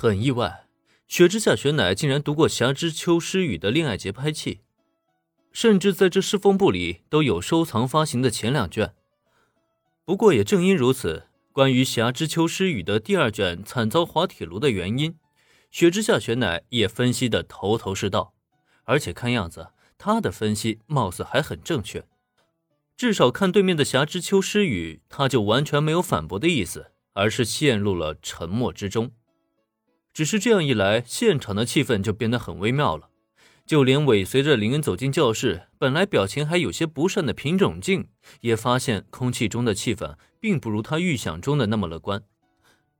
很意外，雪之下雪乃竟然读过霞之秋诗雨的恋爱节拍器，甚至在这诗风部里都有收藏发行的前两卷。不过也正因如此，关于霞之秋诗雨的第二卷惨遭滑铁卢的原因，雪之下雪乃也分析的头头是道，而且看样子他的分析貌似还很正确。至少看对面的霞之秋诗雨，他就完全没有反驳的意思，而是陷入了沉默之中。只是这样一来，现场的气氛就变得很微妙了。就连尾随着林恩走进教室，本来表情还有些不善的品种静，也发现空气中的气氛并不如他预想中的那么乐观。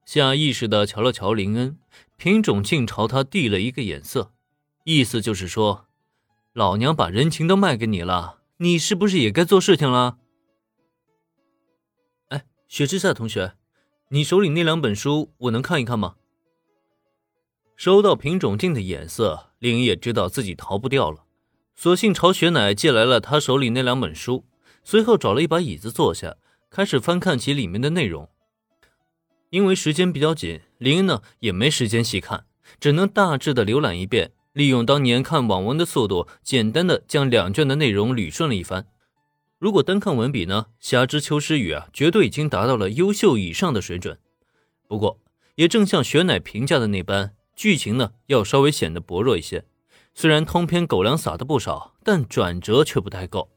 下意识地瞧了瞧林恩，品种静朝他递了一个眼色，意思就是说：“老娘把人情都卖给你了，你是不是也该做事情了？”哎，雪之下同学，你手里那两本书，我能看一看吗？收到品种镜的眼色，林也知道自己逃不掉了，索性朝雪乃借来了他手里那两本书，随后找了一把椅子坐下，开始翻看起里面的内容。因为时间比较紧，林呢也没时间细看，只能大致的浏览一遍，利用当年看网文的速度，简单的将两卷的内容捋顺了一番。如果单看文笔呢，《侠之秋诗语》啊，绝对已经达到了优秀以上的水准。不过，也正像雪乃评价的那般。剧情呢，要稍微显得薄弱一些。虽然通篇狗粮撒的不少，但转折却不太够。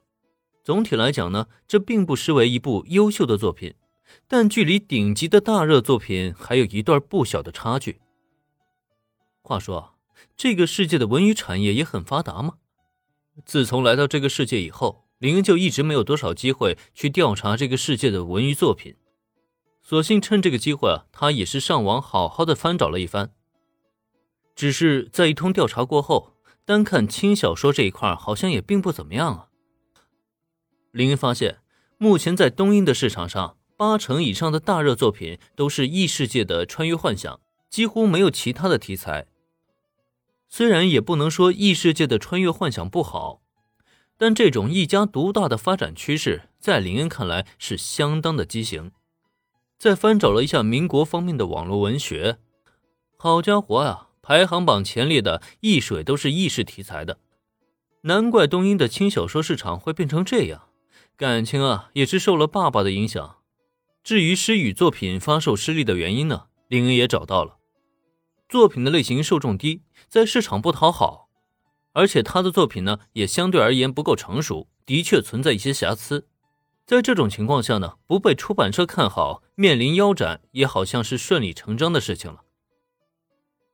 总体来讲呢，这并不失为一部优秀的作品，但距离顶级的大热作品还有一段不小的差距。话说，这个世界的文娱产业也很发达吗？自从来到这个世界以后，林恩就一直没有多少机会去调查这个世界的文娱作品。索性趁这个机会啊，他也是上网好好的翻找了一番。只是在一通调查过后，单看轻小说这一块好像也并不怎么样啊。林恩发现，目前在东英的市场上，八成以上的大热作品都是异世界的穿越幻想，几乎没有其他的题材。虽然也不能说异世界的穿越幻想不好，但这种一家独大的发展趋势，在林恩看来是相当的畸形。再翻找了一下民国方面的网络文学，好家伙呀！排行榜前列的异水都是异世题材的，难怪东英的轻小说市场会变成这样。感情啊，也是受了爸爸的影响。至于诗雨作品发售失利的原因呢，林恩也找到了。作品的类型受众低，在市场不讨好，而且他的作品呢也相对而言不够成熟，的确存在一些瑕疵。在这种情况下呢，不被出版社看好，面临腰斩也好像是顺理成章的事情了。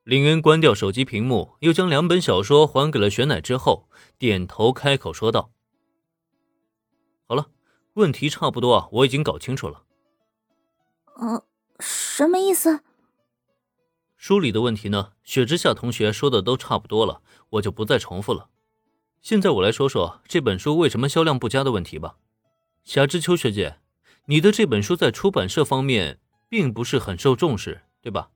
林恩关掉手机屏幕，又将两本小说还给了玄乃之后，点头开口说道：“好了，问题差不多啊，我已经搞清楚了。”“呃，什么意思？”书里的问题呢？雪之下同学说的都差不多了，我就不再重复了。现在我来说说这本书为什么销量不佳的问题吧。夏之秋学姐，你的这本书在出版社方面并不是很受重视，对吧？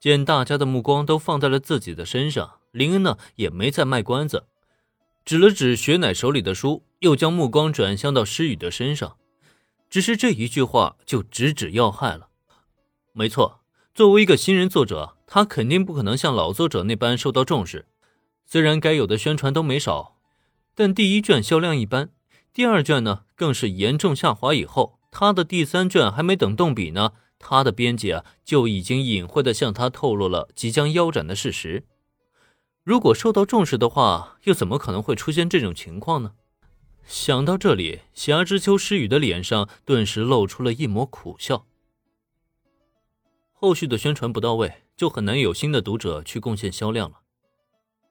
见大家的目光都放在了自己的身上，林恩呢也没再卖关子，指了指雪乃手里的书，又将目光转向到诗雨的身上。只是这一句话就直指要害了。没错，作为一个新人作者，他肯定不可能像老作者那般受到重视。虽然该有的宣传都没少，但第一卷销量一般，第二卷呢更是严重下滑。以后他的第三卷还没等动笔呢。他的编辑啊，就已经隐晦的向他透露了即将腰斩的事实。如果受到重视的话，又怎么可能会出现这种情况呢？想到这里，霞之秋诗雨的脸上顿时露出了一抹苦笑。后续的宣传不到位，就很难有新的读者去贡献销量了。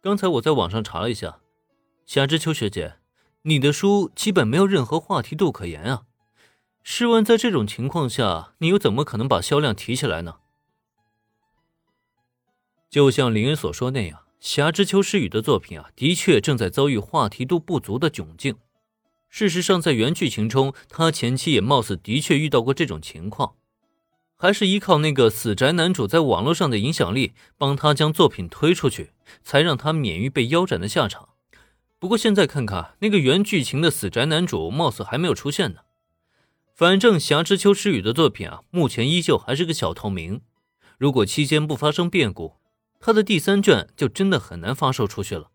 刚才我在网上查了一下，霞之秋学姐，你的书基本没有任何话题度可言啊。试问，在这种情况下，你又怎么可能把销量提起来呢？就像林恩所说那样，霞之秋诗雨的作品啊，的确正在遭遇话题度不足的窘境。事实上，在原剧情中，他前期也貌似的确遇到过这种情况，还是依靠那个死宅男主在网络上的影响力，帮他将作品推出去，才让他免于被腰斩的下场。不过现在看看，那个原剧情的死宅男主，貌似还没有出现呢。反正侠之秋诗雨的作品啊，目前依旧还是个小透明。如果期间不发生变故，他的第三卷就真的很难发售出去了。